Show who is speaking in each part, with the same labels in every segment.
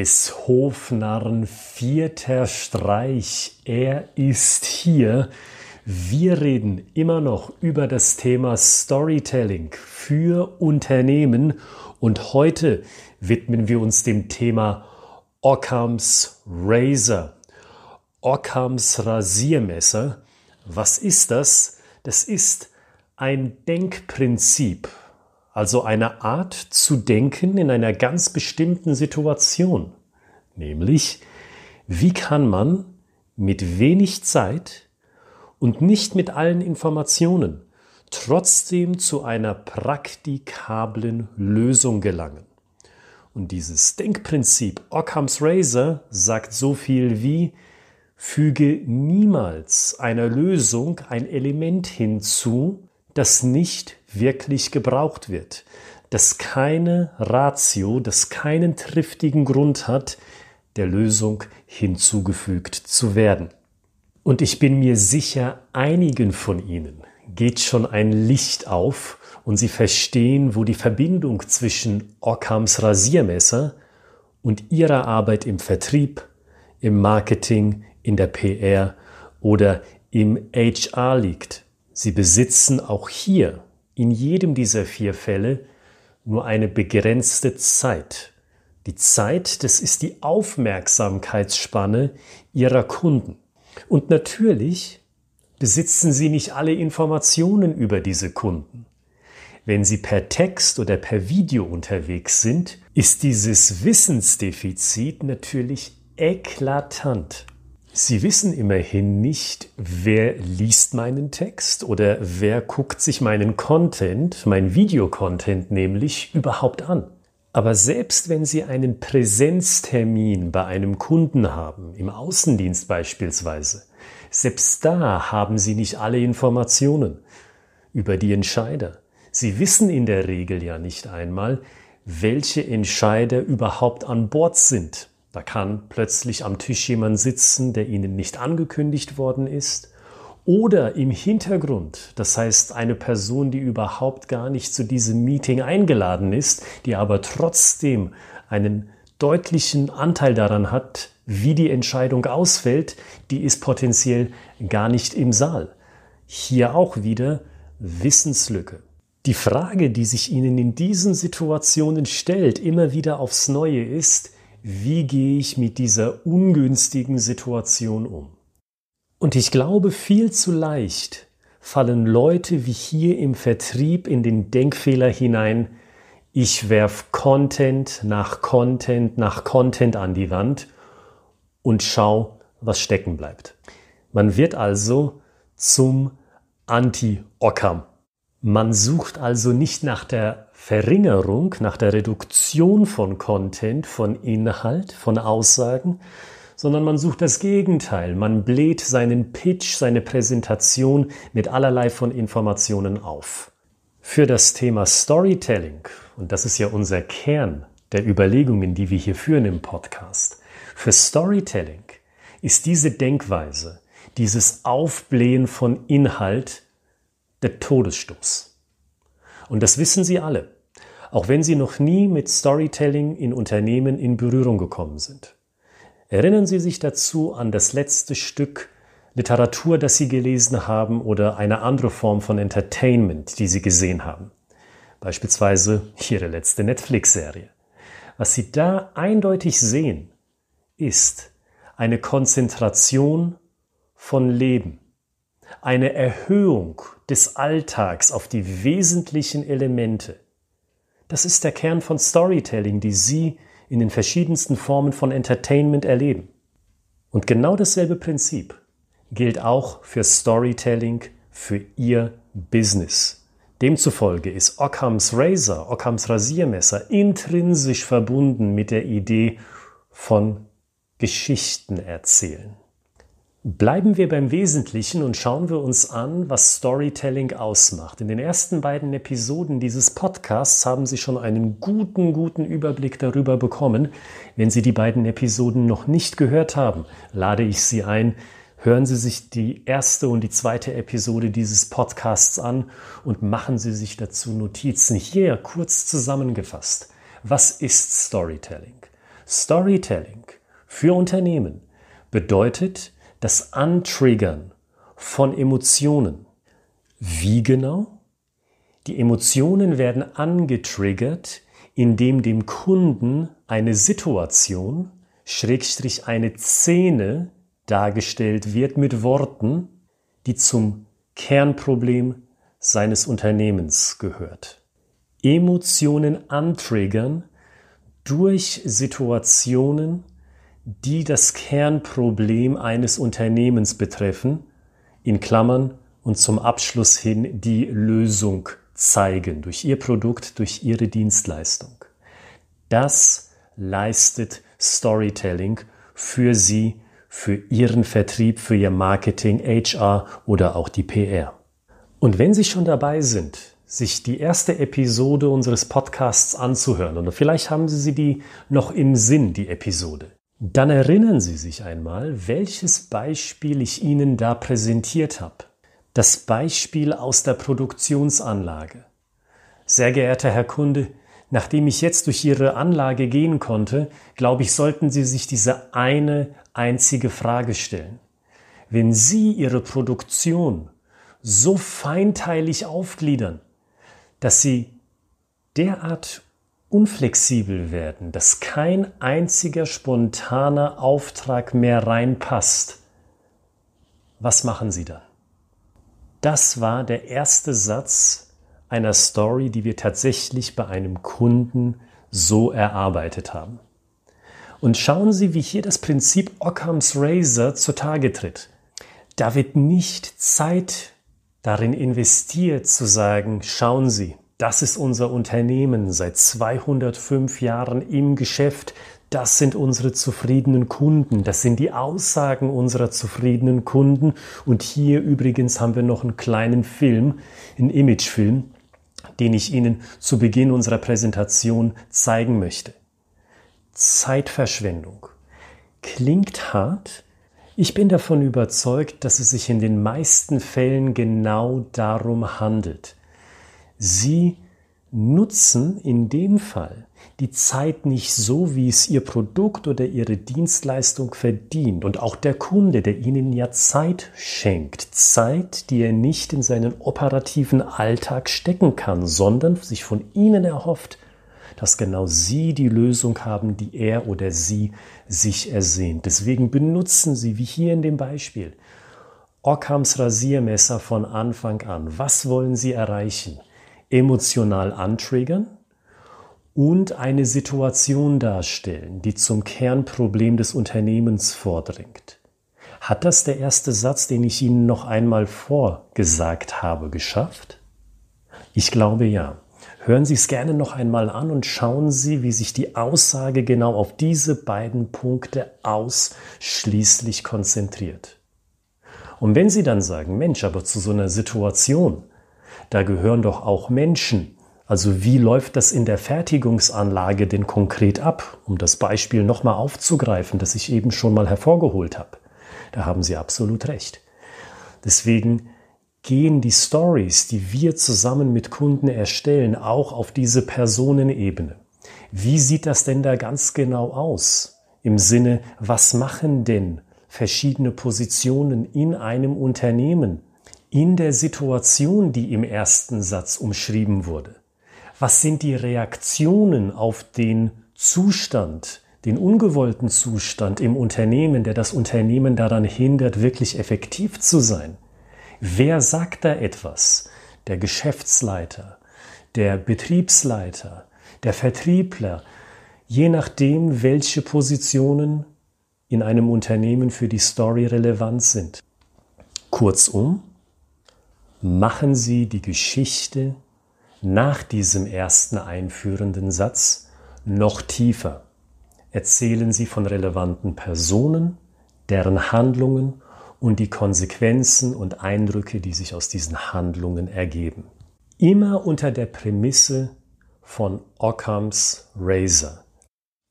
Speaker 1: des Hofnarren vierter Streich. Er ist hier. Wir reden immer noch über das Thema Storytelling für Unternehmen und heute widmen wir uns dem Thema Ockhams Razor. Ockhams Rasiermesser. Was ist das? Das ist ein Denkprinzip, also eine Art zu denken in einer ganz bestimmten Situation, nämlich wie kann man mit wenig Zeit und nicht mit allen Informationen trotzdem zu einer praktikablen Lösung gelangen. Und dieses Denkprinzip Occam's Razor sagt so viel wie füge niemals einer Lösung ein Element hinzu, das nicht wirklich gebraucht wird, das keine Ratio, das keinen triftigen Grund hat, der Lösung hinzugefügt zu werden. Und ich bin mir sicher, einigen von Ihnen geht schon ein Licht auf und Sie verstehen, wo die Verbindung zwischen Ockhams Rasiermesser und Ihrer Arbeit im Vertrieb, im Marketing, in der PR oder im HR liegt. Sie besitzen auch hier in jedem dieser vier Fälle nur eine begrenzte Zeit. Die Zeit, das ist die Aufmerksamkeitsspanne Ihrer Kunden. Und natürlich besitzen Sie nicht alle Informationen über diese Kunden. Wenn Sie per Text oder per Video unterwegs sind, ist dieses Wissensdefizit natürlich eklatant. Sie wissen immerhin nicht, wer liest meinen Text oder wer guckt sich meinen Content, mein Videocontent nämlich überhaupt an. Aber selbst wenn Sie einen Präsenztermin bei einem Kunden haben, im Außendienst beispielsweise, selbst da haben Sie nicht alle Informationen über die Entscheider. Sie wissen in der Regel ja nicht einmal, welche Entscheider überhaupt an Bord sind. Da kann plötzlich am Tisch jemand sitzen, der Ihnen nicht angekündigt worden ist. Oder im Hintergrund, das heißt eine Person, die überhaupt gar nicht zu diesem Meeting eingeladen ist, die aber trotzdem einen deutlichen Anteil daran hat, wie die Entscheidung ausfällt, die ist potenziell gar nicht im Saal. Hier auch wieder Wissenslücke. Die Frage, die sich Ihnen in diesen Situationen stellt, immer wieder aufs Neue ist, wie gehe ich mit dieser ungünstigen Situation um? Und ich glaube, viel zu leicht fallen Leute wie hier im Vertrieb in den Denkfehler hinein, ich werf Content nach Content nach Content an die Wand und schau, was stecken bleibt. Man wird also zum Anti-Occam. Man sucht also nicht nach der Verringerung, nach der Reduktion von Content, von Inhalt, von Aussagen, sondern man sucht das Gegenteil. Man bläht seinen Pitch, seine Präsentation mit allerlei von Informationen auf. Für das Thema Storytelling, und das ist ja unser Kern der Überlegungen, die wir hier führen im Podcast, für Storytelling ist diese Denkweise, dieses Aufblähen von Inhalt der Todesstoß. Und das wissen Sie alle, auch wenn Sie noch nie mit Storytelling in Unternehmen in Berührung gekommen sind. Erinnern Sie sich dazu an das letzte Stück Literatur, das Sie gelesen haben oder eine andere Form von Entertainment, die Sie gesehen haben. Beispielsweise Ihre letzte Netflix-Serie. Was Sie da eindeutig sehen, ist eine Konzentration von Leben, eine Erhöhung des Alltags auf die wesentlichen Elemente. Das ist der Kern von Storytelling, die Sie in den verschiedensten Formen von Entertainment erleben. Und genau dasselbe Prinzip gilt auch für Storytelling für Ihr Business. Demzufolge ist Ockhams Razor, Ockhams Rasiermesser intrinsisch verbunden mit der Idee von Geschichten erzählen. Bleiben wir beim Wesentlichen und schauen wir uns an, was Storytelling ausmacht. In den ersten beiden Episoden dieses Podcasts haben Sie schon einen guten, guten Überblick darüber bekommen. Wenn Sie die beiden Episoden noch nicht gehört haben, lade ich Sie ein, hören Sie sich die erste und die zweite Episode dieses Podcasts an und machen Sie sich dazu Notizen. Hier kurz zusammengefasst. Was ist Storytelling? Storytelling für Unternehmen bedeutet das Antriggern von Emotionen. Wie genau? Die Emotionen werden angetriggert, indem dem Kunden eine Situation, Schrägstrich eine Szene dargestellt wird mit Worten, die zum Kernproblem seines Unternehmens gehört. Emotionen antriggern durch Situationen, die das Kernproblem eines Unternehmens betreffen, in Klammern und zum Abschluss hin die Lösung zeigen durch ihr Produkt, durch ihre Dienstleistung. Das leistet Storytelling für Sie, für Ihren Vertrieb, für Ihr Marketing, HR oder auch die PR. Und wenn Sie schon dabei sind, sich die erste Episode unseres Podcasts anzuhören, oder vielleicht haben Sie sie die noch im Sinn, die Episode, dann erinnern Sie sich einmal, welches Beispiel ich Ihnen da präsentiert habe. Das Beispiel aus der Produktionsanlage. Sehr geehrter Herr Kunde, nachdem ich jetzt durch Ihre Anlage gehen konnte, glaube ich, sollten Sie sich diese eine einzige Frage stellen. Wenn Sie Ihre Produktion so feinteilig aufgliedern, dass Sie derart unflexibel werden, dass kein einziger spontaner Auftrag mehr reinpasst, was machen Sie dann? Das war der erste Satz einer Story, die wir tatsächlich bei einem Kunden so erarbeitet haben. Und schauen Sie, wie hier das Prinzip Occam's Razor zutage tritt. Da wird nicht Zeit darin investiert zu sagen, schauen Sie, das ist unser Unternehmen seit 205 Jahren im Geschäft. Das sind unsere zufriedenen Kunden. Das sind die Aussagen unserer zufriedenen Kunden. Und hier übrigens haben wir noch einen kleinen Film, einen Imagefilm, den ich Ihnen zu Beginn unserer Präsentation zeigen möchte. Zeitverschwendung. Klingt hart. Ich bin davon überzeugt, dass es sich in den meisten Fällen genau darum handelt. Sie nutzen in dem Fall die Zeit nicht so, wie es Ihr Produkt oder Ihre Dienstleistung verdient. Und auch der Kunde, der Ihnen ja Zeit schenkt. Zeit, die er nicht in seinen operativen Alltag stecken kann, sondern sich von Ihnen erhofft, dass genau Sie die Lösung haben, die er oder sie sich ersehnt. Deswegen benutzen Sie, wie hier in dem Beispiel, Ockhams Rasiermesser von Anfang an. Was wollen Sie erreichen? Emotional antriggern und eine Situation darstellen, die zum Kernproblem des Unternehmens vordringt. Hat das der erste Satz, den ich Ihnen noch einmal vorgesagt habe, geschafft? Ich glaube ja. Hören Sie es gerne noch einmal an und schauen Sie, wie sich die Aussage genau auf diese beiden Punkte ausschließlich konzentriert. Und wenn Sie dann sagen, Mensch, aber zu so einer Situation da gehören doch auch Menschen. Also wie läuft das in der Fertigungsanlage denn konkret ab, um das Beispiel nochmal aufzugreifen, das ich eben schon mal hervorgeholt habe? Da haben Sie absolut recht. Deswegen gehen die Stories, die wir zusammen mit Kunden erstellen, auch auf diese Personenebene. Wie sieht das denn da ganz genau aus? Im Sinne, was machen denn verschiedene Positionen in einem Unternehmen? In der Situation, die im ersten Satz umschrieben wurde? Was sind die Reaktionen auf den Zustand, den ungewollten Zustand im Unternehmen, der das Unternehmen daran hindert, wirklich effektiv zu sein? Wer sagt da etwas? Der Geschäftsleiter, der Betriebsleiter, der Vertriebler, je nachdem, welche Positionen in einem Unternehmen für die Story relevant sind. Kurzum, machen Sie die Geschichte nach diesem ersten einführenden Satz noch tiefer. Erzählen Sie von relevanten Personen, deren Handlungen und die Konsequenzen und Eindrücke, die sich aus diesen Handlungen ergeben. Immer unter der Prämisse von Ockhams Razor.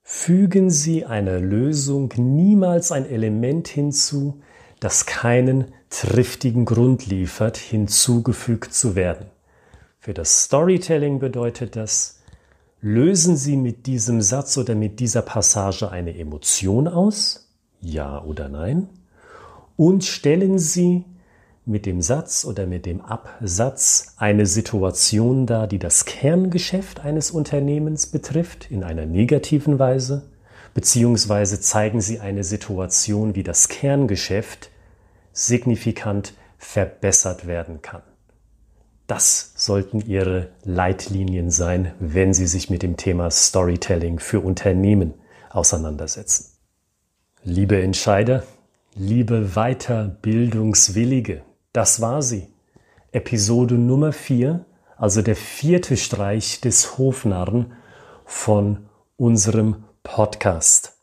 Speaker 1: Fügen Sie einer Lösung niemals ein Element hinzu, das keinen triftigen Grund liefert, hinzugefügt zu werden. Für das Storytelling bedeutet das, Lösen Sie mit diesem Satz oder mit dieser Passage eine Emotion aus? Ja oder nein? Und stellen Sie mit dem Satz oder mit dem Absatz eine Situation dar, die das Kerngeschäft eines Unternehmens betrifft, in einer negativen Weise, beziehungsweise zeigen Sie eine Situation, wie das Kerngeschäft signifikant verbessert werden kann. Das sollten Ihre Leitlinien sein, wenn Sie sich mit dem Thema Storytelling für Unternehmen auseinandersetzen. Liebe Entscheider, liebe Weiterbildungswillige, das war sie. Episode Nummer 4, also der vierte Streich des Hofnarren von unserem Podcast.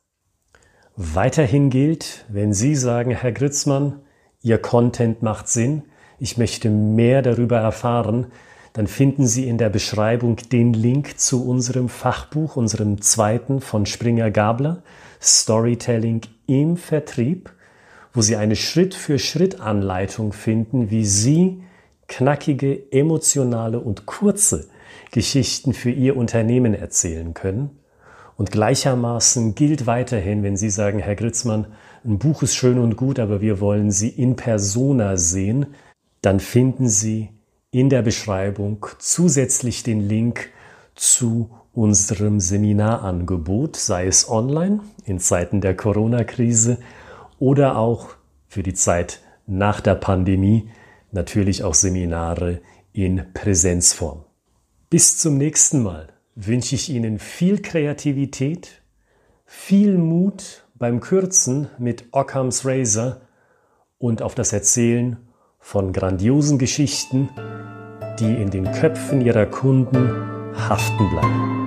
Speaker 1: Weiterhin gilt, wenn Sie sagen, Herr Gritzmann, Ihr Content macht Sinn, ich möchte mehr darüber erfahren, dann finden Sie in der Beschreibung den Link zu unserem Fachbuch, unserem zweiten von Springer Gabler, Storytelling im Vertrieb, wo Sie eine Schritt-für-Schritt-Anleitung finden, wie Sie knackige, emotionale und kurze Geschichten für Ihr Unternehmen erzählen können. Und gleichermaßen gilt weiterhin, wenn Sie sagen, Herr Gritzmann, ein Buch ist schön und gut, aber wir wollen Sie in persona sehen, dann finden Sie in der Beschreibung zusätzlich den Link zu unserem Seminarangebot, sei es online in Zeiten der Corona-Krise oder auch für die Zeit nach der Pandemie, natürlich auch Seminare in Präsenzform. Bis zum nächsten Mal wünsche ich Ihnen viel Kreativität, viel Mut beim Kürzen mit Ockhams Razor und auf das Erzählen von grandiosen Geschichten, die in den Köpfen ihrer Kunden haften bleiben.